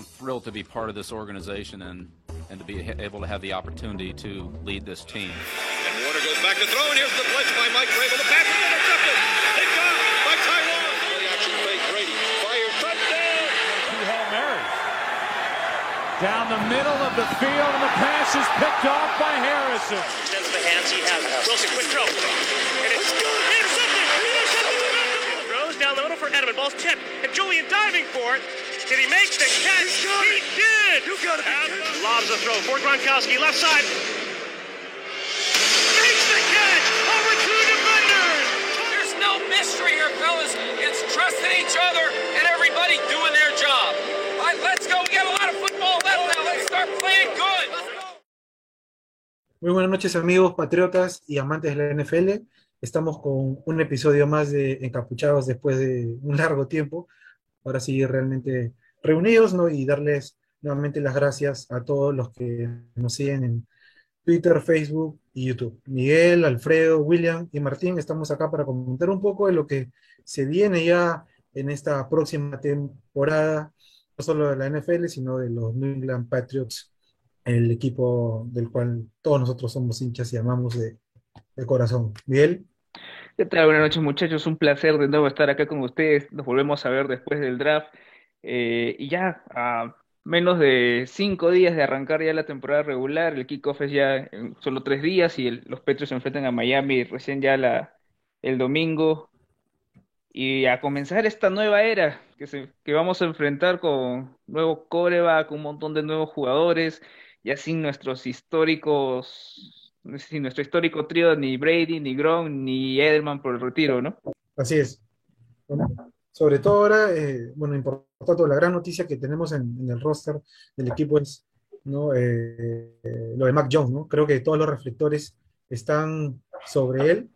I'm thrilled to be part of this organization and, and to be able to have the opportunity to lead this team. And Warner goes back to throw, and here's the blitz by Mike Vrabel. The pass is intercepted. Picked off by Taiwan. Play action fake. Brady fires. Touchdown. Two Hail Marys. Down the middle of the field, and the pass is picked off by Harrison. Extends the hands he has. Wilson, quick throw. And it's intercepted. Intercepted. Throws down the middle for Edelman. Ball's tipped. And Julian diving for it. Did he make the catch? He did. You got it. Lobs the throw for Gronkowski, left side. Makes the catch over two defenders. There's no mystery here, fellas. It's trusting each other and everybody doing their job. All right, let's go. We got a lot of football left now. Let's start playing good. Let's go. Muy buenas noches amigos patriotas y amantes de la NFL. Estamos con un episodio más de Encapuchados después de un largo tiempo. Ahora sí, realmente reunidos, ¿no? Y darles nuevamente las gracias a todos los que nos siguen en Twitter, Facebook y YouTube. Miguel, Alfredo, William y Martín, estamos acá para comentar un poco de lo que se viene ya en esta próxima temporada, no solo de la NFL, sino de los New England Patriots, el equipo del cual todos nosotros somos hinchas y amamos de, de corazón. Miguel. ¿Qué tal? Buenas noches muchachos, un placer de nuevo estar acá con ustedes. Nos volvemos a ver después del draft. Eh, y ya a menos de cinco días de arrancar ya la temporada regular, el kickoff es ya en solo tres días y los Patriots se enfrentan a Miami recién ya la, el domingo. Y a comenzar esta nueva era que, se, que vamos a enfrentar con nuevo coreback, un montón de nuevos jugadores, ya sin nuestros históricos, sin nuestro histórico trío, ni Brady, ni Gronk, ni Edelman por el retiro, ¿no? Así es. Bueno, sobre todo ahora, eh, bueno, importante, la gran noticia que tenemos en, el roster del equipo es ¿no? Eh, lo de Mac Jones, ¿no? Creo que todos los reflectores están sobre él,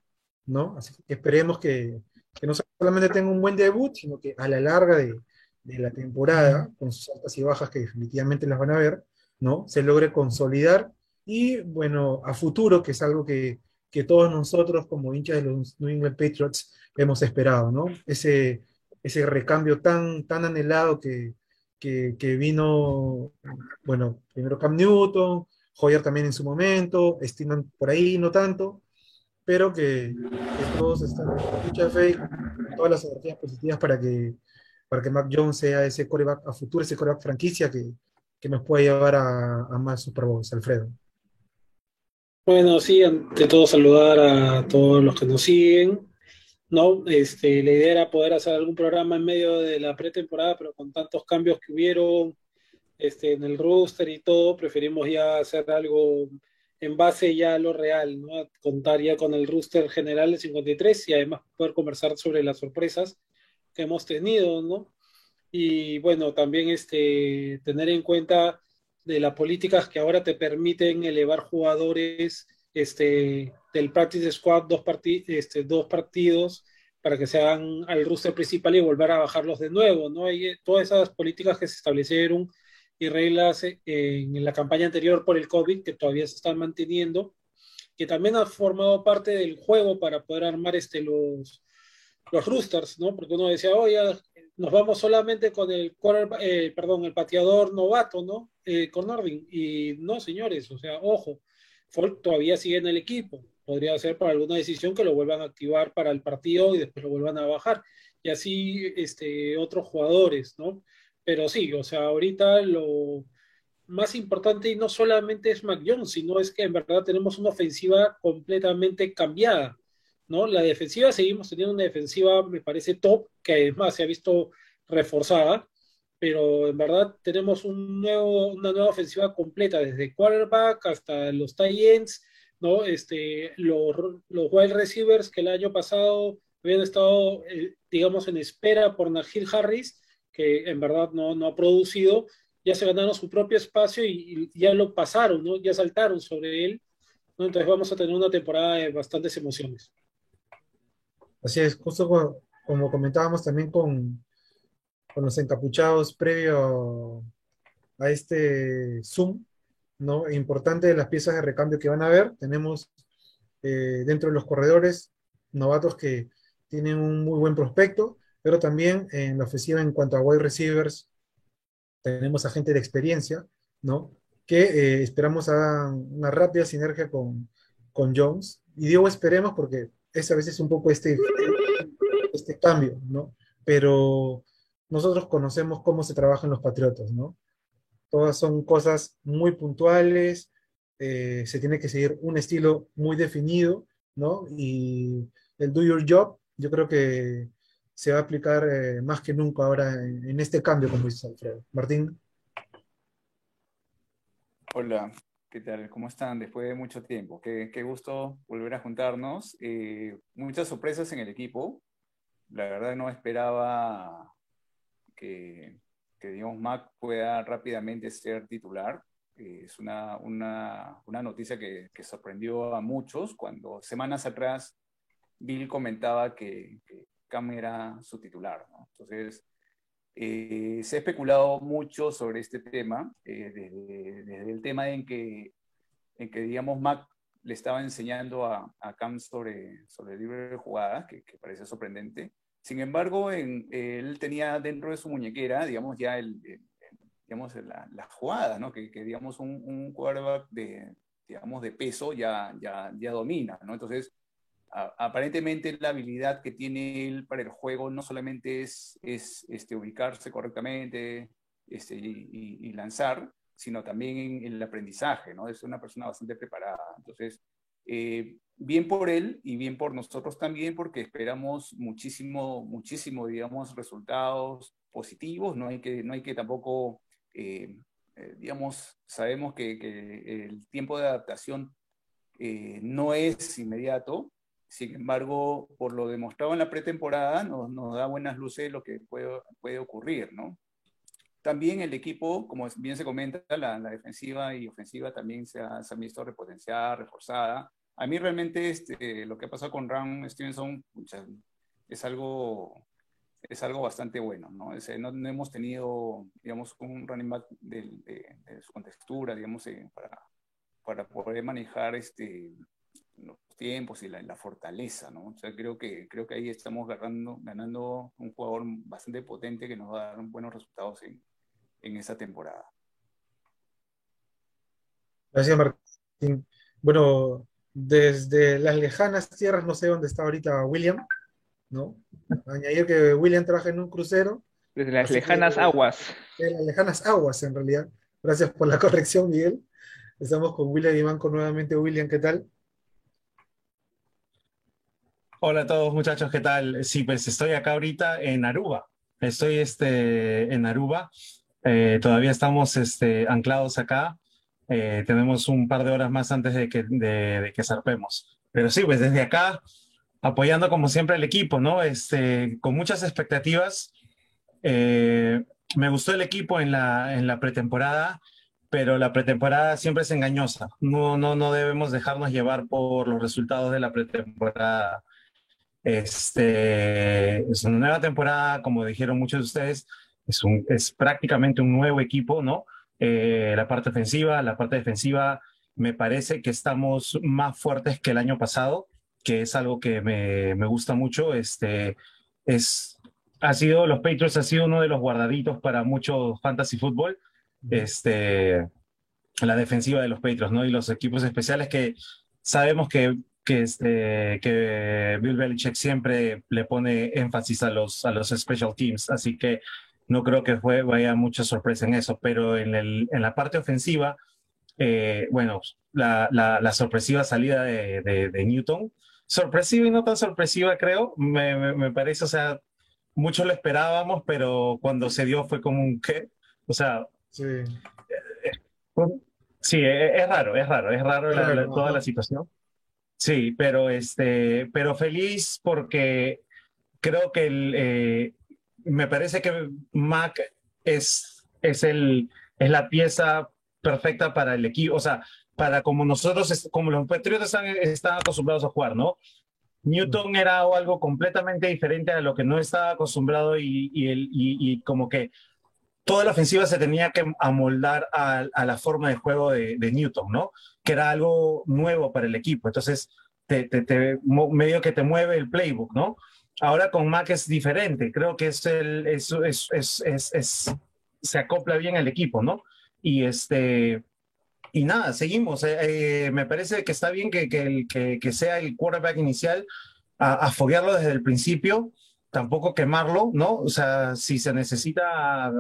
¿no? Así que esperemos que, que no solamente tenga un buen debut, sino que a la larga de, de la temporada, con sus altas y bajas que definitivamente las van a ver, ¿no? Se logre consolidar y, bueno, a futuro, que es algo que, que todos nosotros como hinchas de los New England Patriots hemos esperado, ¿no? Ese, ese recambio tan, tan anhelado que, que, que vino, bueno, primero Cam Newton, Hoyer también en su momento, Steedman por ahí no tanto, pero que, que todos están con mucha fe, todas las energías positivas para que, para que Mac Jones sea ese coreback a futuro, ese coreback franquicia que, que nos pueda llevar a, a más Super Bowls, Alfredo. Bueno, sí, ante todo saludar a todos los que nos siguen, ¿no? Este, la idea era poder hacer algún programa en medio de la pretemporada, pero con tantos cambios que hubieron este, en el roster y todo, preferimos ya hacer algo en base ya a lo real, ¿no? Contar ya con el roster general de 53 y además poder conversar sobre las sorpresas que hemos tenido, ¿no? Y bueno, también este, tener en cuenta de las políticas que ahora te permiten elevar jugadores este, del practice squad dos, parti este, dos partidos para que se hagan al roster principal y volver a bajarlos de nuevo, ¿no? Hay todas esas políticas que se establecieron y reglas en la campaña anterior por el COVID que todavía se están manteniendo, que también han formado parte del juego para poder armar este, los, los roosters, ¿no? Porque uno decía, oye, nos vamos solamente con el, eh, perdón, el pateador novato, ¿no? Eh, con Irving. Y no, señores, o sea, ojo, Todavía sigue en el equipo. Podría ser por alguna decisión que lo vuelvan a activar para el partido y después lo vuelvan a bajar. Y así este, otros jugadores, ¿no? Pero sí, o sea, ahorita lo más importante y no solamente es Mac Jones, sino es que en verdad tenemos una ofensiva completamente cambiada. ¿no? La defensiva, seguimos teniendo una defensiva, me parece top, que además se ha visto reforzada, pero en verdad tenemos un nuevo, una nueva ofensiva completa, desde quarterback hasta los tight ends, ¿no? Este, los, los wide receivers que el año pasado habían estado, eh, digamos, en espera por Najir Harris, que en verdad no, no ha producido, ya se ganaron su propio espacio y, y ya lo pasaron, ¿no? Ya saltaron sobre él, ¿no? Entonces vamos a tener una temporada de bastantes emociones. Así es, justo como, como comentábamos también con, con, los encapuchados previo a este Zoom, ¿no? Importante de las piezas de recambio que van a ver, tenemos eh, dentro de los corredores novatos que tienen un muy buen prospecto, pero también en la ofensiva en cuanto a wide receivers, tenemos a gente de experiencia, ¿no? Que eh, esperamos hagan una rápida sinergia con, con Jones. Y digo esperemos porque es a veces un poco este, este cambio, ¿no? Pero nosotros conocemos cómo se trabajan los Patriotas, ¿no? Todas son cosas muy puntuales, eh, se tiene que seguir un estilo muy definido, ¿no? Y el do your job, yo creo que se va a aplicar eh, más que nunca ahora en, este cambio, como dice Alfredo. Martín. Hola, ¿qué tal? ¿Cómo están? Después de mucho tiempo. Qué, qué gusto volver a juntarnos. Eh, muchas sorpresas en el equipo. La verdad no esperaba que, que digamos, Mac pueda rápidamente ser titular. Eh, es una, una, una noticia que, sorprendió a muchos cuando semanas atrás Bill comentaba que, que Cam era su titular. ¿no? Entonces, eh, se ha especulado mucho sobre este tema, eh, desde, el tema en que, en que, digamos, Mac le estaba enseñando a, a Cam sobre, sobre el libro jugadas, que parece sorprendente. Sin embargo, en, él tenía dentro de su muñequera, digamos, ya el, el digamos, la, la, jugada, ¿no? Que, que digamos, un, un quarterback de, digamos, de peso ya, ya, ya domina, ¿no? Entonces, aparentemente la habilidad que tiene él para el juego no solamente es, es este, ubicarse correctamente este, y, y, y, lanzar, sino también en, en, el aprendizaje, ¿no? Es una persona bastante preparada. Entonces, eh, bien por él y bien por nosotros también, porque esperamos muchísimo, muchísimo, digamos, resultados positivos. No hay que, no hay que tampoco, eh, eh, digamos, sabemos que, el tiempo de adaptación no es inmediato, sin embargo, por lo demostrado en la pretemporada, nos, nos da buenas luces lo que puede, puede ocurrir, ¿no? También el equipo, como bien se comenta, la, la defensiva y ofensiva también se, ha, se han visto repotenciada, reforzada. A mí realmente este, lo que ha pasado con Ram Stevenson es algo, es algo bastante bueno, ¿no? Es, no, no, hemos tenido, digamos, un running back de, de, de su contextura, digamos, eh, para, para poder manejar este, los tiempos y la, la, fortaleza, ¿no? O sea, creo que, creo que ahí estamos ganando, ganando un jugador bastante potente que nos va a dar buenos resultados en esa temporada. Gracias, Martín. Bueno, desde las lejanas tierras, no sé dónde está ahorita William, ¿no? Añadir que William trabaja en un crucero. Desde las lejanas que, aguas. De las lejanas aguas, en realidad. Gracias por la corrección, Miguel. Estamos con William y Manco nuevamente. William, ¿qué tal? Hola a todos muchachos, ¿qué tal? Sí, pues estoy acá ahorita en Aruba. Estoy este, en Aruba. Eh, todavía estamos este, anclados acá. Eh, tenemos un par de horas más antes de que, de, de, que zarpemos. Pero sí, pues desde acá, apoyando como siempre al equipo, ¿no? Este, con muchas expectativas. Eh, me gustó el equipo en la, en la pretemporada, pero la pretemporada siempre es engañosa. No, no, no debemos dejarnos llevar por los resultados de la pretemporada este, es una nueva temporada, como dijeron muchos de ustedes, es, un, es prácticamente un nuevo equipo, ¿no? Eh, la parte ofensiva, la parte defensiva, me parece que estamos más fuertes que el año pasado, que es algo que me, me gusta mucho. Este, es, ha sido, los Patriots ha sido uno de los guardaditos para mucho fantasy fútbol. Este, la defensiva de los Patriots, ¿no? Y los equipos especiales que sabemos que que, este, que Bill Belichick siempre le pone énfasis a los, a los special teams, así que no creo que fue, vaya mucha sorpresa en eso, pero en, el, en la parte ofensiva, eh, bueno, la, la, la, sorpresiva salida de, de, de, Newton, sorpresiva y no tan sorpresiva creo, me, me, me, parece, o sea, mucho lo esperábamos, pero cuando se dio fue como un qué, o sea, sí, eh, eh, sí es, raro, es raro, es raro la, toda la situación. Sí, pero, este, pero feliz porque creo que el, eh, me parece que Mac es, es, el, es la pieza perfecta para el equipo, o sea, para como nosotros, como los Patriotas están, están acostumbrados a jugar, ¿no? Newton era algo completamente diferente a lo que no estaba acostumbrado y, y, el, y, y como que toda la ofensiva se tenía que amoldar a, a la forma de juego de, de, Newton, ¿no? Que era algo nuevo para el equipo. Entonces, te, te, te, medio que te mueve el playbook, ¿no? Ahora con Mac es diferente. Creo que es el, es, es, es, se acopla bien al equipo, ¿no? Y este, y nada, seguimos. Eh, eh, me parece que está bien que, que, que, que sea el quarterback inicial, a, a foguearlo desde el principio, tampoco quemarlo, ¿no? O sea, si se necesita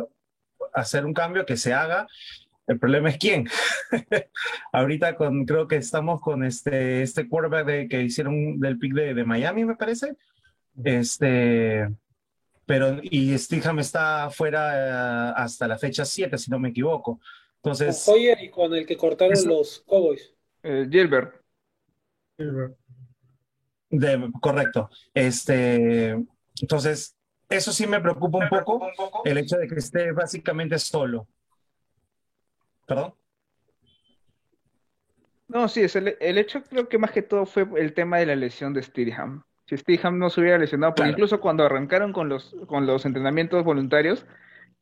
hacer un cambio, que se haga. El problema es quién. Ahorita con, creo que estamos con este, este quarterback de, que hicieron del pick de, de Miami, me parece. Este, pero y Stingham está fuera uh, hasta la fecha 7, si no me equivoco. Entonces, con Hoyer y con el que cortaron Eso- los Cowboys. Eh, Gilbert. de, correcto. Este, entonces, eso sí me preocupa un poco, el hecho de que esté básicamente solo. ¿Perdón? No, sí, es el, el hecho creo que más que todo fue el tema de la lesión de Steedham. Si Steedham no se hubiera lesionado, porque Claro. incluso cuando arrancaron con los, con los entrenamientos voluntarios,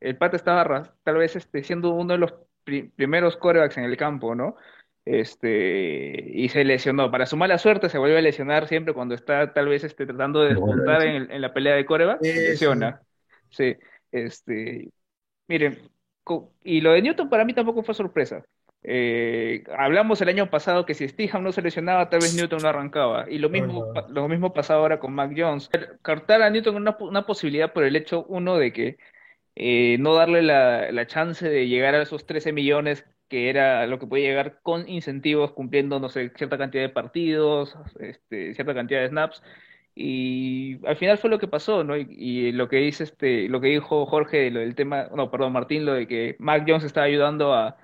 el pata estaba tal vez este, siendo uno de los pri- primeros corebacks en el campo, ¿no? Este, y se lesionó. Para su mala suerte, se vuelve a lesionar siempre cuando está tal vez este, tratando de despuntar en, en la pelea de coreback, se lesiona. Sí, este, miren, y lo de Newton para mí tampoco fue sorpresa. Eh, hablamos el año pasado que si Stidham no se lesionaba, tal vez Newton no arrancaba. Y lo mismo, lo mismo pasaba ahora con Mac Jones. Cartar a Newton una, una posibilidad por el hecho, uno, de que eh, no darle la, la chance de llegar a esos 13 millones que era lo que podía llegar con incentivos, cumpliendo, no sé, cierta cantidad de partidos, este, cierta cantidad de snaps. Y al final fue lo que pasó, ¿no? Y, y lo que dice este, lo que dijo Jorge, lo del tema, no, perdón, Martín, lo de que Mac Jones estaba ayudando a,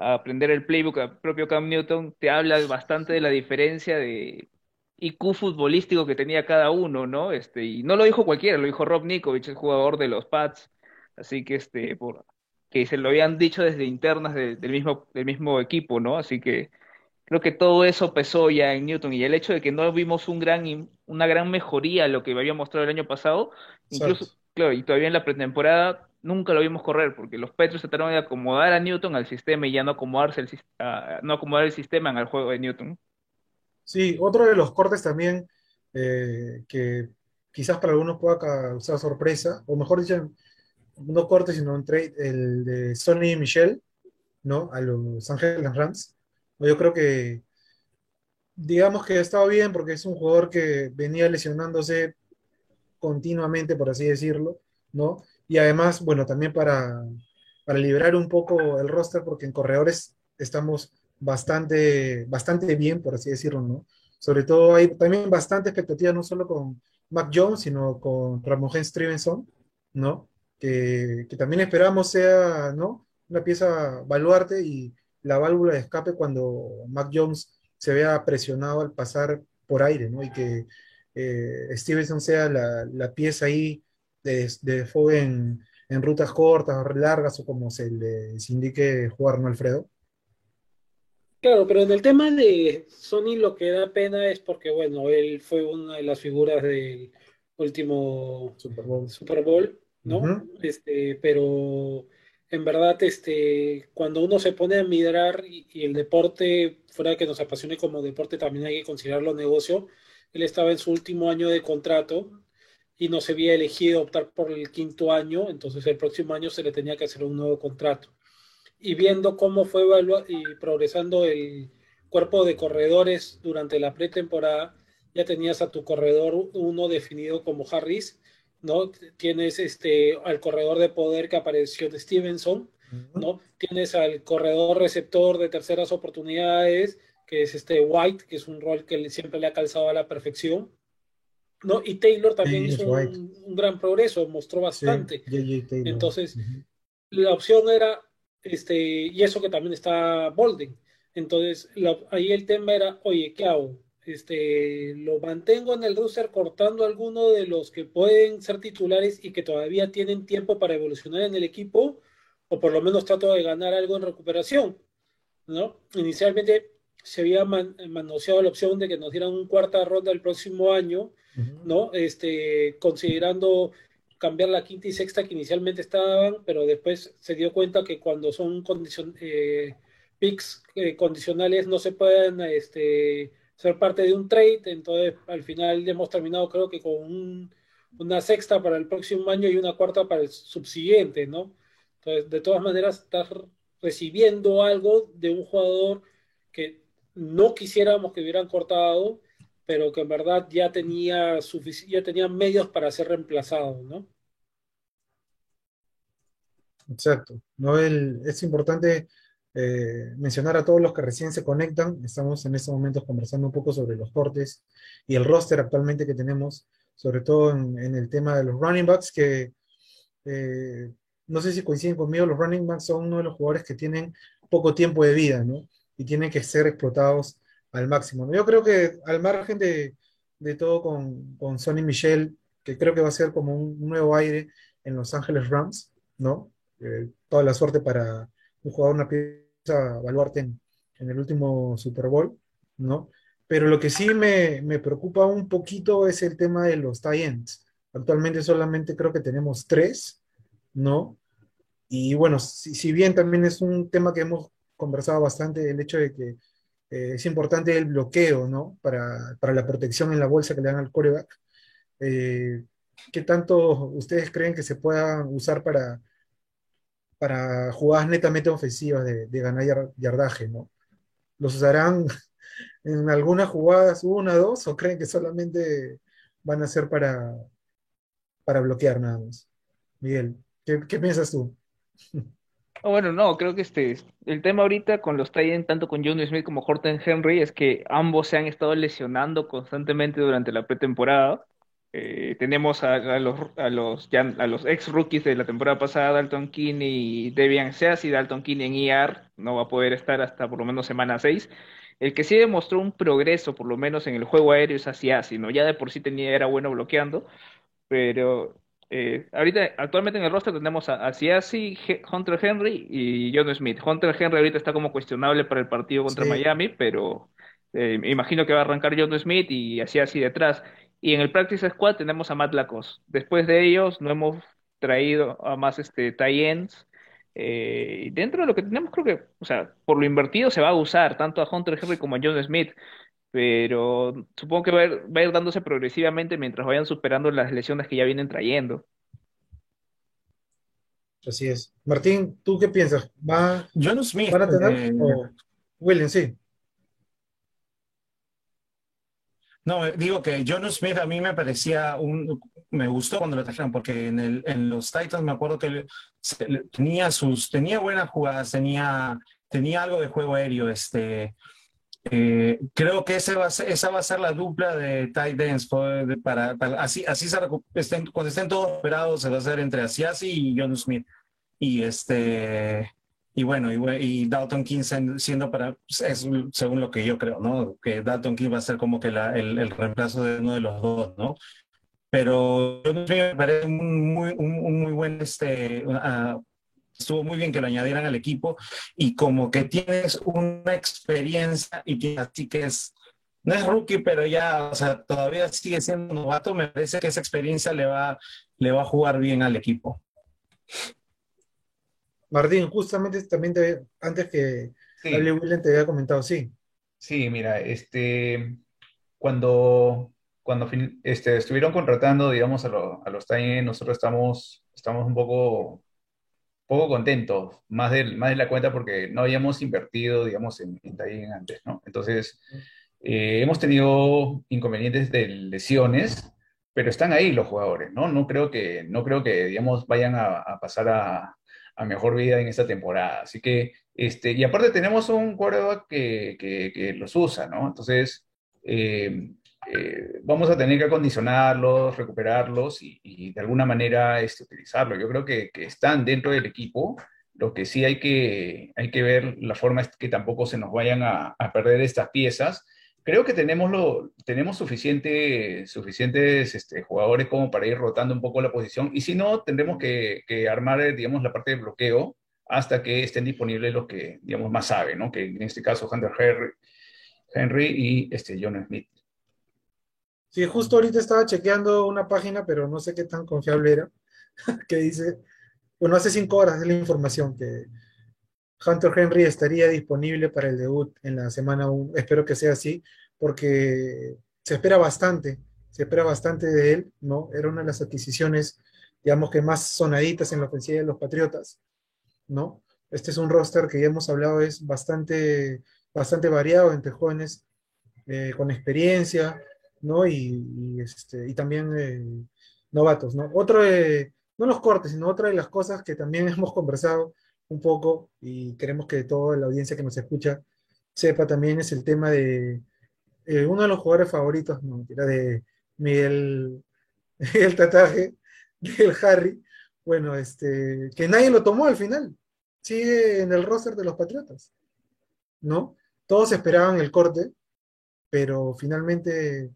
a aprender el playbook al propio Cam Newton, te habla bastante de la diferencia de IQ futbolístico que tenía cada uno, ¿no? Este, y no lo dijo cualquiera, lo dijo Rob Nikovich, el jugador de los Pats. Así que este, por, que se lo habían dicho desde internas de- del mismo, del mismo equipo, ¿no? Así que creo que todo eso pesó ya en Newton y el hecho de que no vimos un gran, una gran mejoría a lo que había mostrado el año pasado, incluso, Exacto. claro, y todavía en la pretemporada nunca lo vimos correr porque los Patriots trataron de acomodar a Newton al sistema y ya no acomodarse el, no acomodar el sistema en el juego de Newton. Sí, otro de los cortes también eh, que quizás para algunos pueda causar sorpresa, o mejor dicho, no corte, sino un trade, el de Sonny Michel, ¿no? A los Angeles Rams. Yo creo que, digamos que ha estado bien porque es un jugador que venía lesionándose continuamente, por así decirlo, ¿no? Y además, bueno, también para, para liberar un poco el roster, porque en corredores estamos bastante, bastante bien, por así decirlo, ¿no? Sobre todo hay también bastante expectativa, no solo con Mac Jones, sino con Ramon Stevenson, ¿no? Que, que también esperamos sea, ¿no? Una pieza baluarte y la válvula de escape cuando Mac Jones se vea presionado al pasar por aire, ¿no? Y que eh, Stevenson sea la, la pieza ahí de, de fuego en, en rutas cortas, largas o como se les indique jugar, ¿no, Alfredo? Claro, pero en el tema de Sony lo que da pena es porque, bueno, él fue una de las figuras del último Super Bowl. Super Bowl, ¿no? Este, pero en verdad, este, cuando uno se pone a mirar y, y el deporte, fuera de que nos apasione como deporte, también hay que considerarlo negocio. Él estaba en su último año de contrato y no se había elegido optar por el quinto año, entonces el próximo año se le tenía que hacer un nuevo contrato. Y viendo cómo fue y progresando el cuerpo de corredores durante la pretemporada, ya tenías a tu corredor uno definido como Harris, ¿no? Tienes este, al corredor de poder que apareció de Stevenson, ¿no? Tienes al corredor receptor de terceras oportunidades, que es este White, que es un rol que siempre le ha calzado a la perfección, ¿no? Y Taylor también Sí, hizo un, un gran progreso, mostró Sí, bastante. Taylor. Entonces, Ujú. la opción era, este, y eso que también está Bolden. Entonces, la- ahí el tema era, oye, ¿qué hago? Este, ¿lo mantengo en el roster cortando alguno de los que pueden ser titulares y que todavía tienen tiempo para evolucionar en el equipo? O por lo menos trato de ganar algo en recuperación, ¿no? Inicialmente se había man- manoseado la opción de que nos dieran un cuarta ronda el próximo año, ¿no? Este, considerando cambiar la quinta y sexta que inicialmente estaban, pero después se dio cuenta que cuando son condicion eh, picks eh, condicionales no se pueden este, ser parte de un trade, entonces al final hemos terminado creo que con un- una sexta para el próximo año y una cuarta para el subsiguiente, ¿no? Entonces, de todas maneras, estás recibiendo algo de un jugador que no quisiéramos que hubieran cortado, pero que en verdad ya tenía, ya tenía medios para ser reemplazado, ¿no? Exacto. ¿no? El, es importante eh, mencionar a todos los que recién se conectan. Estamos en estos momentos conversando un poco sobre los cortes y el roster actualmente que tenemos, sobre todo en, en el tema de los running backs, que eh, no sé si coinciden conmigo, los running backs son uno de los jugadores que tienen poco tiempo de vida, ¿no? Y tienen que ser explotados al máximo. Yo creo que al margen de, de todo con, con Sonny Michel, que creo que va a ser como un nuevo aire en Los Ángeles Rams, ¿no? Eh, toda la suerte para un jugador, una pieza baluarte en, en, el último Super Bowl, ¿no? Pero lo que sí me, me preocupa un poquito es el tema de los tie ends. Actualmente solamente creo que tenemos tres, ¿no? Y bueno, si, si bien también es un tema que hemos conversado bastante, el hecho de que eh, es importante el bloqueo, ¿no? Para, para, la protección en la bolsa que le dan al coreback. Eh, ¿Qué tanto ustedes creen que se pueda usar para, para jugadas netamente ofensivas de, de ganar yardaje, ¿no? ¿Los usarán en algunas jugadas, una, dos, o creen que solamente van a ser para, para bloquear nada más? Miguel, ¿qué, qué piensas tú? Bueno, no, creo que este el tema ahorita con los Titans, tanto con John Smith como Horton Henry, es que ambos se han estado lesionando constantemente durante la pretemporada. Eh, tenemos a, los, a, los, ya, a los ex rookies de la temporada pasada, Dalton Kinney y Debian Seas, y Dalton Kinney en IR no va a poder estar hasta por lo menos semana 6. El que sí demostró un progreso, por lo menos en el juego aéreo, es Asiasi, ¿no? Ya de por sí tenía, era bueno bloqueando, pero eh, ahorita, actualmente en el roster tenemos a, a Siasi, Hunter Henry y John Smith. Hunter Henry ahorita está como cuestionable para el partido contra sí. Miami, pero eh, me imagino que va a arrancar John Smith y así así detrás. Y en el Practice Squad tenemos a Matt Lacos. Después de ellos no hemos traído a más este, tie-ends. Eh, dentro de lo que tenemos, creo que, o sea, por lo invertido se va a usar tanto a Hunter Henry como a John Smith pero supongo que va a, ir, va a, ir, dándose progresivamente mientras vayan superando las lesiones que ya vienen trayendo. Así es. Martín, ¿tú qué piensas? ¿Va, John Smith, ¿Van a tener? Eh... O William, sí. No, digo que John Smith a mí me parecía un. Me gustó cuando lo trajeron, porque en, el, en los Titans me acuerdo que tenía sus. Tenía buenas jugadas, tenía, tenía algo de juego aéreo. Este, eh, creo que ese va ser, esa va a ser la dupla de tight ends para, para, así, así se estén, cuando estén todos operados se va a hacer entre Asiasi y John Smith. Y este y bueno y, y Dalton King siendo para es según lo que yo creo no que Dalton King va a ser como que la, el, el, reemplazo de uno de los dos no pero John Smith me parece un muy un, un muy buen este uh, estuvo muy bien que lo añadieran al equipo y como que tienes una experiencia y que así que es, no es rookie, pero ya, o sea, todavía sigue siendo novato, me parece que esa experiencia le va, le va a jugar bien al equipo. Martín, justamente también te, antes que sí. hable William te había comentado, sí. Sí, mira, este, cuando, cuando este, estuvieron contratando, digamos, a, lo, a los Tiny, nosotros estamos, estamos un poco poco contentos, más de, más de la cuenta porque no habíamos invertido, digamos, en, en antes, ¿no? Entonces, eh, hemos tenido inconvenientes de lesiones, pero están ahí los jugadores, ¿no? No creo que, no creo que digamos, vayan a, a pasar a, a, mejor vida en esta temporada. Así que, este, y aparte tenemos un quarterback que, que, que los usa, ¿no? Entonces, eh, eh, vamos a tener que acondicionarlos, recuperarlos y, y de alguna manera este, utilizarlos. Yo creo que, que, están dentro del equipo. Lo que sí hay que, hay que ver la forma es que tampoco se nos vayan a, a perder estas piezas. Creo que tenemos, lo, tenemos suficiente, suficientes este, jugadores como para ir rotando un poco la posición y si no, tendremos que, que armar, digamos, la parte de bloqueo hasta que estén disponibles los que, digamos, más saben, ¿no? Que en este caso Hunter Henry, Henry y este, John Smith. Sí, justo ahorita estaba chequeando una página, pero no sé qué tan confiable era, que dice, bueno, hace cinco horas es la información que Hunter Henry estaría disponible para el debut en la semana 1. Espero que sea así, porque se espera bastante, se espera bastante de él, ¿no? Era una de las adquisiciones, digamos que más sonaditas en la ofensiva de los Patriotas. ¿no? Este es un roster que ya hemos hablado, es bastante, bastante variado entre jóvenes eh, con experiencia, ¿no? Y, este, también eh, novatos, ¿no? Otro, eh, no los cortes, sino otra de las cosas que también hemos conversado un poco y queremos que toda la audiencia que nos escucha sepa también es el tema de eh, uno de los jugadores favoritos, no, era de Miguel, el tataje, del Harry, bueno, este, que nadie lo tomó al final, sigue en el roster de los Patriotas, ¿no? Todos esperaban el corte, pero finalmente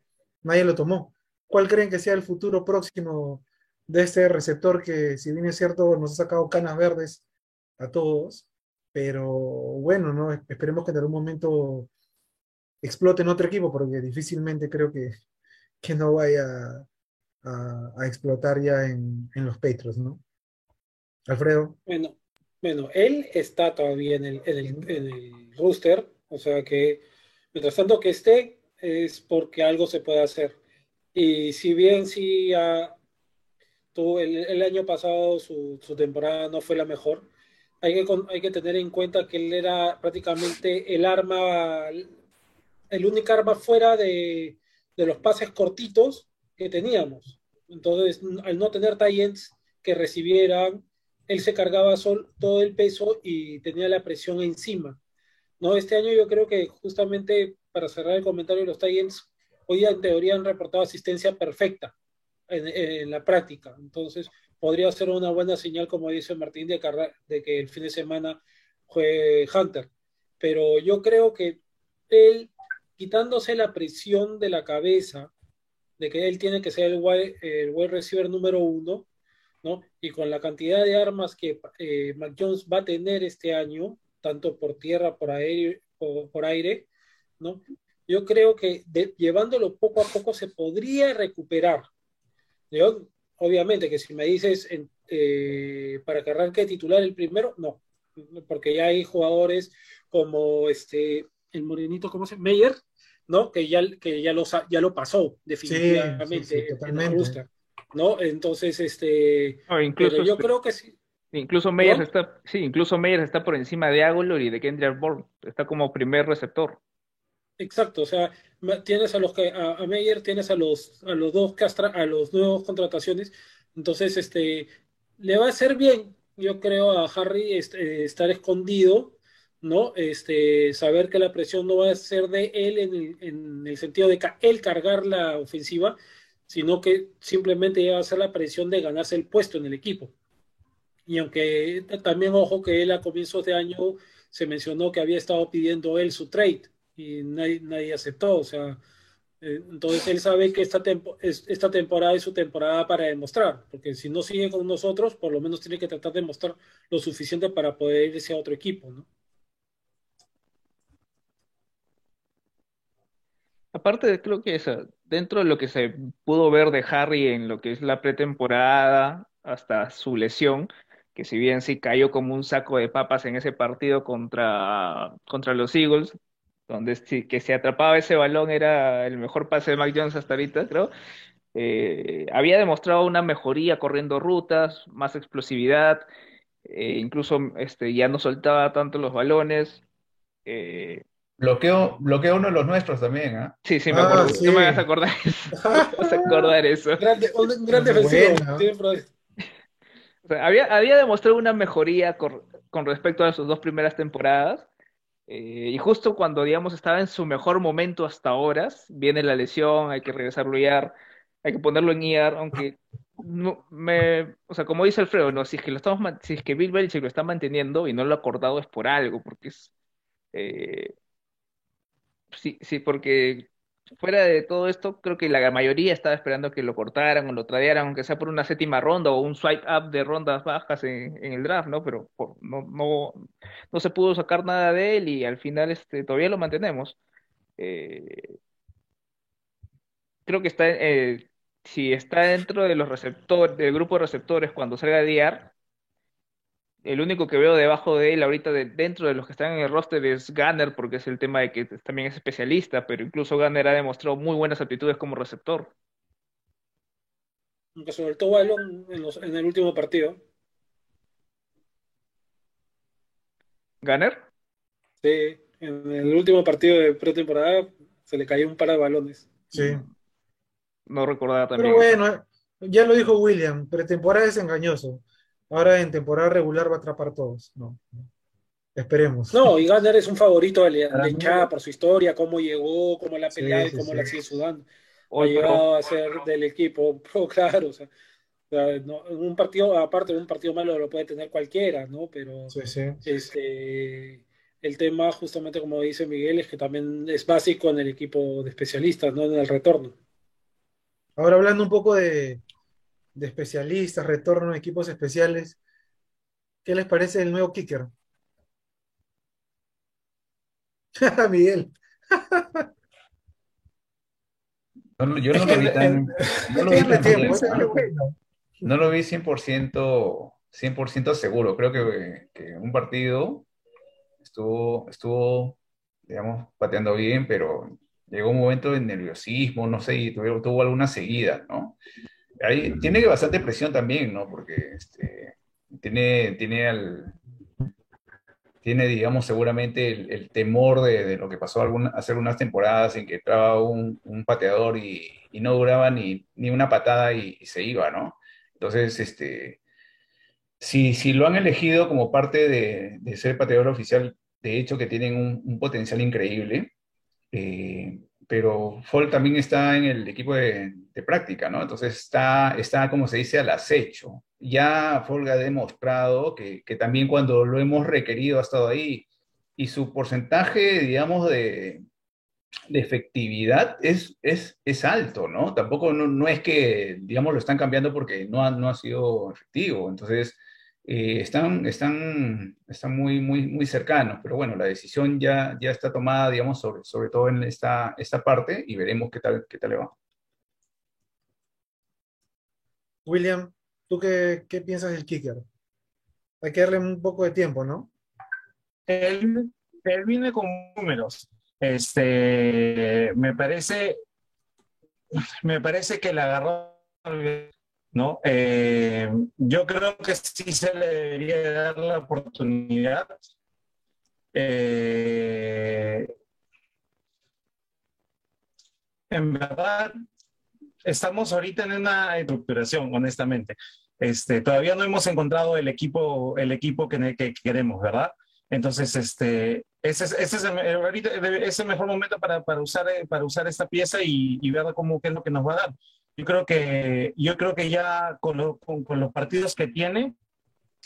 nadie lo tomó. ¿Cuál creen que sea el futuro próximo de este receptor que, si bien es cierto, nos ha sacado canas verdes a todos, pero bueno, ¿no? Esperemos que en algún momento explote en otro equipo, porque difícilmente creo que, que no vaya a, explotar ya en, en, los Patriots, ¿no? Alfredo. Bueno, bueno, él está todavía en el, en el, en el rooster, o sea que mientras tanto que esté es porque algo se puede hacer. Y si bien sí uh, tuvo el, el, año pasado su, su, temporada no fue la mejor, hay que, hay que tener en cuenta que él era prácticamente el arma, el único arma fuera de, de los pases cortitos que teníamos. Entonces, al no tener Titans que recibieran, él se cargaba sol, todo el peso y tenía la presión encima. ¿no? Este año yo creo que justamente para cerrar el comentario, los Titans hoy en teoría han reportado asistencia perfecta en, en, la práctica. Entonces, podría ser una buena señal, como dice Martín, de, de que el fin de semana juegue Hunter. Pero yo creo que él, quitándose la presión de la cabeza, de que él tiene que ser el wide, el wide receiver número uno, ¿no? Y con la cantidad de armas que eh, Mac Jones va a tener este año, tanto por tierra, por aire, por, por aire, ¿no? Yo creo que de, llevándolo poco a poco se podría recuperar. Yo, obviamente que si me dices eh, para que arranque titular el primero, no, porque ya hay jugadores como este, el morenito, ¿cómo se llama? Meyer, ¿no? Que ya, que ya, lo, ya lo pasó definitivamente sí, sí, ¿no? Entonces, este, no, incluso, yo creo que sí. Incluso Meyers ¿no? está, sí, incluso Meyers está por encima de Agolor y de Kendrick Bourne, está como primer receptor. Exacto, o sea, tienes a los que a, a Meyer, tienes a los a los dos castra, a los nuevos contrataciones, entonces este le va a hacer bien, yo creo a Harry este, estar escondido, ¿no? Este, saber que la presión no va a ser de él en el, en el sentido de él cargar la ofensiva, sino que simplemente va a ser la presión de ganarse el puesto en el equipo. Y aunque también ojo que él a comienzos de año se mencionó que había estado pidiendo él su trade y nadie, nadie aceptó, o sea, eh, entonces él sabe que esta, tempo, es, esta temporada es su temporada para demostrar, porque si no sigue con nosotros, por lo menos tiene que tratar de mostrar lo suficiente para poder irse a otro equipo, ¿no? Aparte, creo que eso, dentro de lo que se pudo ver de Harry en lo que es la pretemporada hasta su lesión, que si bien sí cayó como un saco de papas en ese partido contra, contra los Eagles, donde si, que se atrapaba ese balón era el mejor pase de Mac Jones hasta ahorita, creo. Eh, había demostrado una mejoría corriendo rutas, más explosividad, eh, incluso este, ya no soltaba tanto los balones. Eh, Bloqueo, bloqueo uno de los nuestros también, ¿eh? Sí, sí, me acuerdo. Ah, sí. No me vas a acordar eso. me vas a acordar eso. Grande, un gran defensivo. O sea, había, había demostrado una mejoría con, con respecto a sus dos primeras temporadas. Eh, y justo cuando, digamos, estaba en su mejor momento hasta ahora, viene la lesión, hay que regresarlo a IAR, hay que ponerlo en IAR, aunque no, me, o sea, como dice Alfredo, no, si es que lo estamos, si es que Bill Belichick lo está manteniendo y no lo ha acordado es por algo, porque es, eh, sí, sí, porque fuera de todo esto, creo que la mayoría estaba esperando que lo cortaran o lo tradearan, aunque sea por una séptima ronda o un swipe up de rondas bajas en, en el draft, ¿no? Pero por, no, no, no se pudo sacar nada de él y al final este, todavía lo mantenemos. Eh, creo que está, eh, si está dentro de los receptores, del grupo de receptores cuando salga de DR, el único que veo debajo de él ahorita de, dentro de los que están en el roster es Gunner, porque es el tema de que también es especialista, pero incluso Gunner ha demostrado muy buenas aptitudes como receptor. Aunque soltó balón en, los, en el último partido. ¿Ganer? Sí, en el último partido de pretemporada se le cayó un par de balones. Sí. No recordaba también. Pero bueno, ya lo dijo William, pretemporada es engañoso. Ahora en temporada regular va a atrapar todos. No. Esperemos. No, y Gunner es un favorito de la de hinchada por su historia, cómo llegó, cómo la ha Sí, peleado y sí, cómo sí. la sigue sudando. Ha llegado a ser del equipo pro, claro. O sea, o sea, no, un partido, aparte de un partido malo, lo puede tener cualquiera, ¿no? Pero Sí, sí. este, el tema, justamente como dice Miguel, es que también es básico en el equipo de especialistas, ¿no? En el retorno. Ahora hablando un poco de, de especialistas, retorno a equipos especiales, ¿qué les parece el nuevo kicker? Miguel. No, no, yo no lo vi tan. No lo vi tan tiempo. No lo vi 100%, 100% seguro. Creo que, que un partido estuvo, estuvo, digamos, pateando bien, pero llegó un momento de nerviosismo, no sé, y tuvo, tuvo alguna seguida, ¿no? Ahí tiene bastante presión también, ¿no? Porque este, tiene, tiene al, tiene, digamos, seguramente el, el temor de, de lo que pasó alguna- hace algunas temporadas en que entraba un, un pateador y, y no duraba ni, ni una patada y, y se iba, ¿no? Entonces, este, si, si lo han elegido como parte de, de ser pateador oficial, de hecho que tienen un, un potencial increíble, eh, pero Folk también está en el equipo de, de práctica, ¿no? Entonces está, está, como se dice, al acecho. Ya Folk ha demostrado que, que también cuando lo hemos requerido ha estado ahí y su porcentaje, digamos, de, de efectividad es, es, es alto, ¿no? Tampoco no, no es que, digamos, lo están cambiando porque no ha, no ha sido efectivo. Entonces, eh, están, están, están muy, muy, muy cercanos, pero bueno, la decisión ya, ya está tomada, digamos, sobre, sobre todo en esta, esta parte y veremos qué tal, qué tal le va. William, ¿tú qué, qué piensas del kicker? Hay que darle un poco de tiempo, ¿no? Él, él viene con números. Este, me parece, me parece que la agarró, ¿no? Eh, yo creo que sí se le debería dar la oportunidad. Eh, en verdad, estamos ahorita en una estructuración, honestamente. Este, todavía no hemos encontrado el equipo, el equipo que, que queremos, ¿verdad? Entonces, este, ese es, el, mejor momento para, para, usar, para usar esta pieza y, y ver cómo qué es lo que nos va a dar. Yo creo que, yo creo que ya con, lo, con, con los partidos que tiene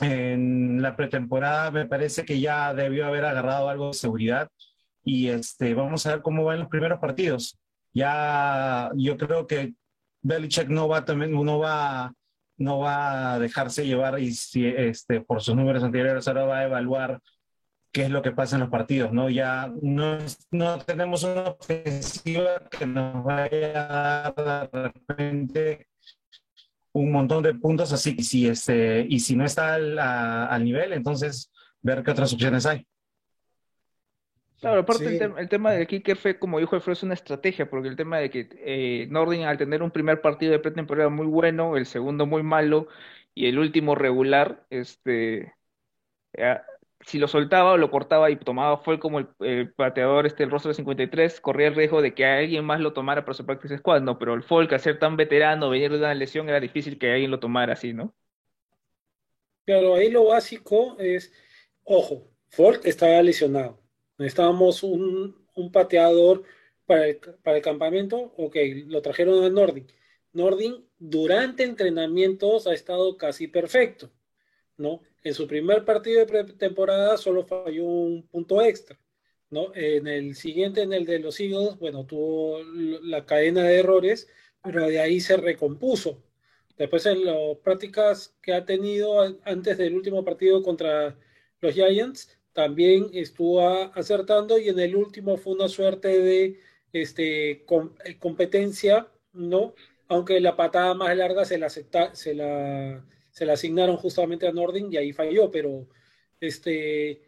en la pretemporada, me parece que ya debió haber agarrado algo de seguridad y este, vamos a ver cómo van los primeros partidos. Ya yo creo que Belichick no va también, no va, no va a dejarse llevar y si, este, por sus números anteriores ahora va a evaluar qué es lo que pasa en los partidos, ¿no? Ya no, no tenemos una ofensiva que nos vaya a dar de repente un montón de puntos, así que si, este, y si no está al, a, al nivel, entonces ver qué otras opciones hay. Claro, aparte sí. el, te el, tema del kicker fue, como dijo Alfredo, es una estrategia, porque el tema de que eh, Nordin al tener un primer partido de pretemporada muy bueno, el segundo muy malo y el último regular, este, eh, si lo soltaba o lo cortaba y tomaba fue como el, pateador, este, el rostro de 53, corría el riesgo de que alguien más lo tomara para su practice squad, ¿no? Pero el Folk, al ser tan veterano, venir de una lesión, era difícil que alguien lo tomara así, ¿no? Claro, ahí lo básico es, ojo, Folk estaba lesionado. Necesitábamos un, un pateador para el, para el, campamento. Ok, lo trajeron a Nordin. Nordin durante entrenamientos ha estado casi perfecto, ¿no? En su primer partido de pretemporada solo falló un punto extra, ¿no? En el siguiente, en el de los Eagles, bueno, tuvo la cadena de errores, pero de ahí se recompuso. Después en las prácticas que ha tenido antes del último partido contra los Giants, también estuvo acertando y en el último fue una suerte de este, com competencia, ¿no? Aunque la patada más larga se la, acepta, se la, se la asignaron justamente a Nordin y ahí falló, pero este,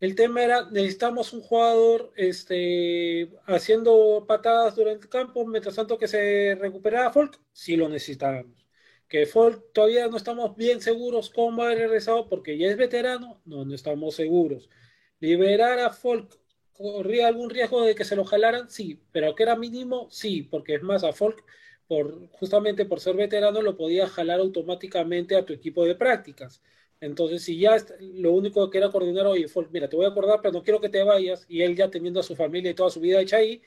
el tema era, necesitamos un jugador este, haciendo patadas durante el campo, mientras tanto que se recuperaba Folk, sí lo necesitábamos que Folk todavía no estamos bien seguros cómo va a haber regresado porque ya es veterano, no, no estamos seguros. liberar a Folk corría algún riesgo de que se lo jalaran, sí, pero que era mínimo, sí, porque es más, a Folk, por, justamente por ser veterano, lo podía jalar automáticamente a tu equipo de prácticas. Entonces, si ya lo único que era coordinar, oye, Folk, mira, te voy a acordar, pero no quiero que te vayas, y él ya teniendo a su familia y toda su vida hecha ahí,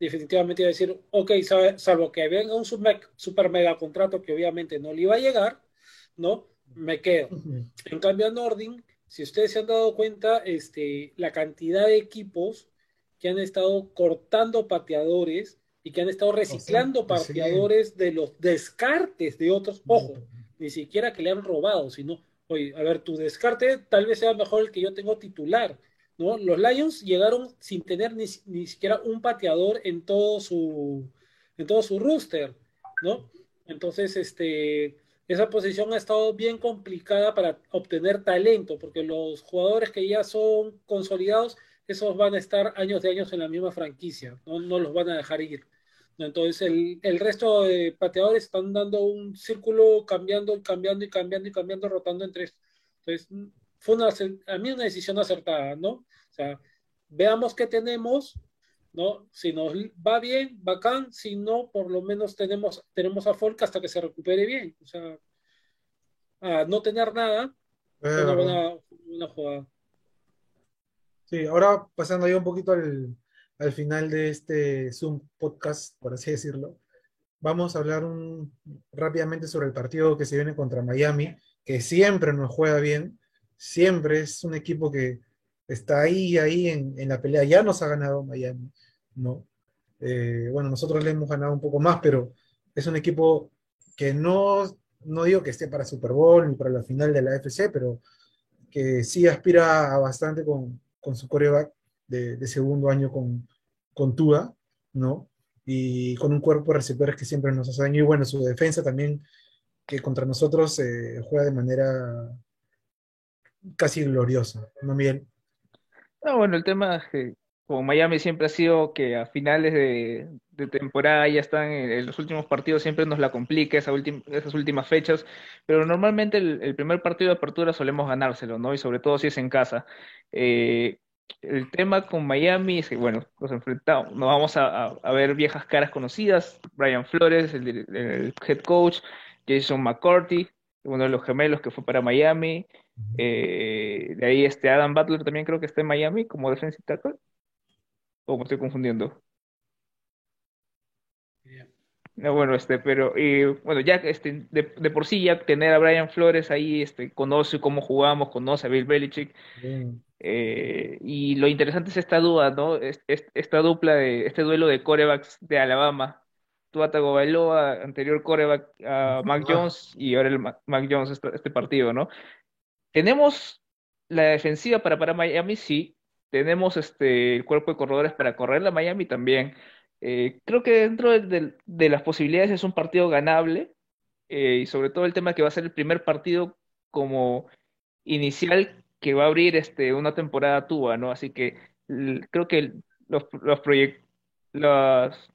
definitivamente iba a decir, ok, salvo que venga un super mega contrato que obviamente no le iba a llegar, ¿no? Me quedo. En cambio, a Nordin, si ustedes se han dado cuenta, este, la cantidad de equipos que han estado cortando pateadores y que han estado reciclando pateadores de los descartes de otros, ojo, ni siquiera que le han robado, sino, oye, a ver, tu descarte tal vez sea mejor el que yo tengo titular, ¿no? Los Lions llegaron sin tener ni, ni siquiera un pateador en todo su, en todo su rooster, ¿no? Entonces, este, esa posición ha estado bien complicada para obtener talento, porque los jugadores que ya son consolidados, esos van a estar años de años en la misma franquicia, no, no los van a dejar ir. Entonces el, el, resto de pateadores están dando un círculo cambiando y cambiando y cambiando y cambiando, rotando entre Entonces fue una, a mí una decisión acertada, ¿no? O sea, veamos qué tenemos, ¿no? Si nos va bien, bacán, si no, por lo menos tenemos, tenemos a Folk hasta que se recupere bien. O sea, a no tener nada, es una buena, jugada. Sí, ahora pasando ya un poquito al, al, final de este Zoom podcast, por así decirlo, vamos a hablar un, rápidamente sobre el partido que se viene contra Miami, que siempre nos juega bien, siempre es un equipo que está ahí, ahí en, en la pelea. Ya nos ha ganado Miami, ¿no? Eh, bueno, nosotros le hemos ganado un poco más, pero es un equipo que no, no digo que esté para Super Bowl ni para la final de la FC, pero que sí aspira a bastante con, con su coreback de, de, segundo año con, con Tua, ¿no? Y con un cuerpo de receptores que siempre nos hace daño. Y bueno, su defensa también, que contra nosotros eh, juega de manera casi gloriosa, ¿no, Miguel? No, bueno, el tema es que como Miami siempre ha sido que a finales de, temporada ya están en, los últimos partidos, siempre nos la complica esa esas últimas fechas, pero normalmente el, primer partido de apertura solemos ganárselo, ¿no? Y sobre todo si es en casa. Eh, el tema con Miami es que, bueno, nos enfrentamos, nos vamos a, ver viejas caras conocidas, Brian Flores, el, el head coach, Jason McCarthy, uno de los gemelos que fue para Miami, eh, de ahí este Adam Butler también creo que está en Miami como defensive tackle. ¿O me estoy confundiendo? No, bueno, este, pero y, bueno, ya este, de, por sí ya tener a Brian Flores ahí, este, conoce cómo jugamos, conoce a Bill Belichick. Eh, y lo interesante es esta duda, ¿no? esta dupla de, este duelo de corebacks de Alabama. Tua Tagovailoa, anterior coreback a Mac Jones y ahora el Mac Jones este, este partido, ¿no? Tenemos la defensiva para para Miami, sí. Tenemos este el cuerpo de corredores para correr la Miami también. Eh, creo que dentro de, las posibilidades es un partido ganable eh, y sobre todo el tema que va a ser el primer partido como inicial que va a abrir este, una temporada tuba, ¿no? Así que creo que los, los las,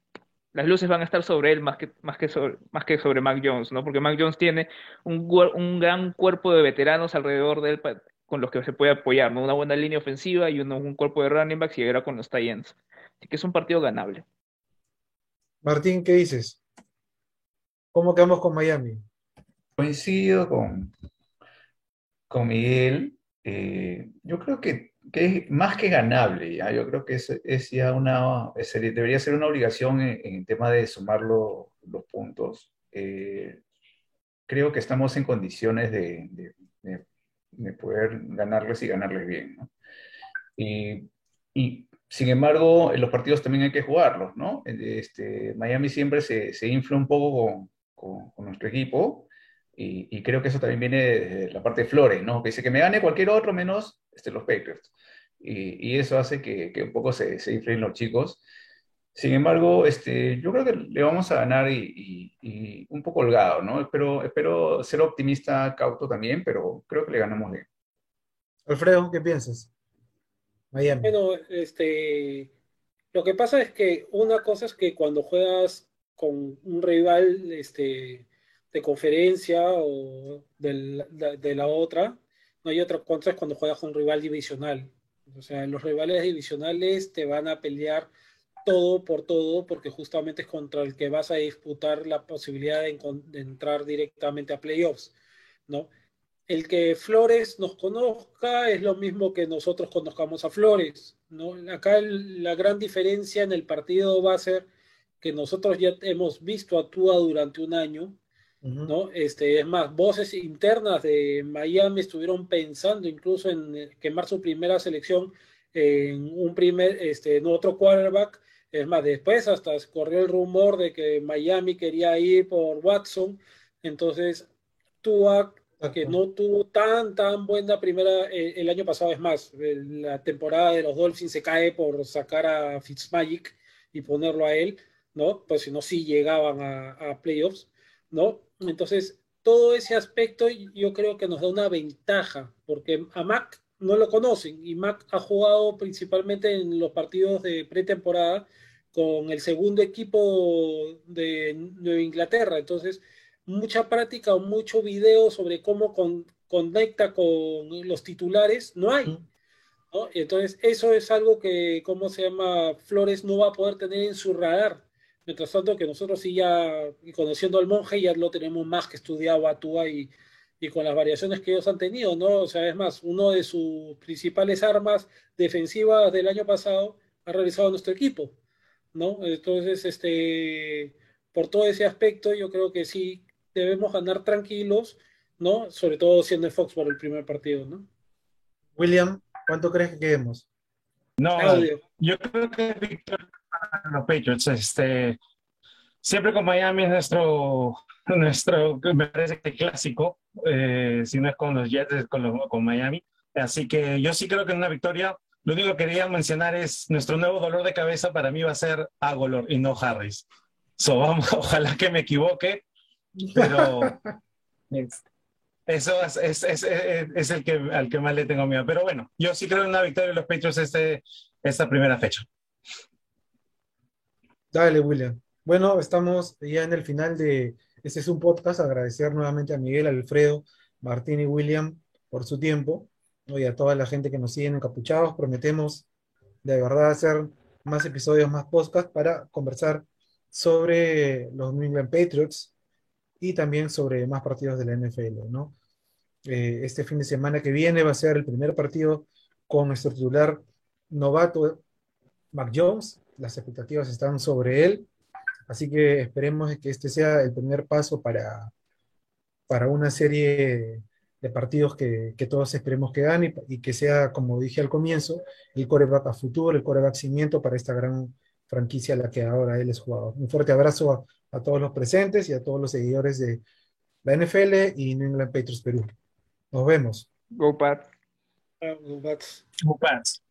las luces van a estar sobre él más que, más que, sobre, más que sobre Mac Jones, ¿no? Porque Mac Jones tiene un, un gran cuerpo de veteranos alrededor de él con los que se puede apoyar, ¿no? Una buena línea ofensiva y un, cuerpo de running backs y ahora con los Titans. Así que es un partido ganable. Martín, ¿qué dices? ¿Cómo quedamos con Miami? Coincido con, con Miguel. Eh, yo creo que que es más que ganable, ¿ya? yo creo que es, es ya una, debería ser una obligación en, tema de sumar los puntos. Eh, creo que estamos en condiciones de, de, de, poder ganarles y ganarles bien. y, sin embargo, los partidos también hay que jugarlos, ¿no? Este, Miami siempre se, se infla un poco con, nuestro equipo y, creo que eso también viene de la parte de Flores, ¿no? Que dice que me gane cualquier otro menos este, los Patriots y, eso hace que, un poco se, se inflen los chicos. Sin embargo, este, yo creo que le vamos a ganar y, un poco holgado, ¿no? Espero, espero ser optimista, cauto también, pero creo que le ganamos bien. Alfredo, ¿qué piensas? Bueno, este, lo que pasa es que una cosa es que cuando juegas con un rival este, de conferencia o de la, de la otra, no hay otra cosa es cuando juegas con un rival divisional. O sea, los rivales divisionales te van a pelear todo por todo, porque justamente es contra el que vas a disputar la posibilidad de, de entrar directamente a playoffs, ¿no? El que Flores nos conozca es lo mismo que nosotros conozcamos a Flores. ¿no? Acá el, la gran diferencia en el partido va a ser que nosotros ya hemos visto a Tua durante un año. ¿no? Este, es más, voces internas de Miami estuvieron pensando incluso en quemar su primera selección en un primer, este, en otro quarterback. Es más, después hasta corrió el rumor de que Miami quería ir por Watson. Entonces, Tua que no tuvo tan, tan buena primera eh, el año pasado. Es más, la temporada de los Dolphins se cae por sacar a Fitzmagic y ponerlo a él, ¿no? Pues si no, sí llegaban a, playoffs, ¿no? Entonces, todo ese aspecto yo creo que nos da una ventaja, porque a Mac no lo conocen y Mac ha jugado principalmente en los partidos de pretemporada con el segundo equipo de Nueva Inglaterra. Entonces, mucha práctica o mucho video sobre cómo conecta con los titulares, no hay. Entonces, eso es algo que, ¿cómo se llama? Flores no va a poder tener en su radar. Mientras tanto que nosotros sí ya, conociendo al monje, ya lo tenemos más que estudiado a Tua y, y con las variaciones que ellos han tenido, ¿no? O sea, es más, uno de sus principales armas defensivas del año pasado ha realizado nuestro equipo, ¿no? Entonces, este, por todo ese aspecto, yo creo que sí, debemos ganar tranquilos, ¿no? Sobre todo siendo el Fox por el primer partido, ¿no? William, ¿cuánto crees que quedemos? No, yo creo que victoria para los Patriots. Este, siempre con Miami es nuestro, nuestro me parece que clásico, eh, si no es con los Jets, es con, con Miami. Así que yo sí creo que en una victoria, lo único que quería mencionar es nuestro nuevo dolor de cabeza para mí va a ser Agolor y no Harris. So, vamos, ojalá que me equivoque pero eso es, es, es, el que, al que más le tengo miedo. Pero bueno, yo sí creo en una victoria de los Patriots este, esta primera fecha. Dale, William. Bueno, estamos ya en el final de este es un podcast. Agradecer nuevamente a Miguel, Alfredo, Martín y William por su tiempo y a toda la gente que nos sigue en Encapuchados. Prometemos de verdad hacer más episodios, más podcasts para conversar sobre los New England Patriots, y también sobre más partidos de la NFL, ¿no? Eh, este fin de semana que viene va a ser el primer partido con nuestro titular novato, Mac Jones. Las expectativas están sobre él, así que esperemos que este sea el primer paso para, para una serie de partidos que, que todos esperemos que gane y, que sea, como dije al comienzo, el coreback a futuro, el coreback cimiento para esta gran franquicia a la que ahora él es jugador. Un fuerte abrazo a, a todos los presentes y a todos los seguidores de la NFL y New England Patriots Perú. Nos vemos. Go Pats. Go Pats. Go Pats.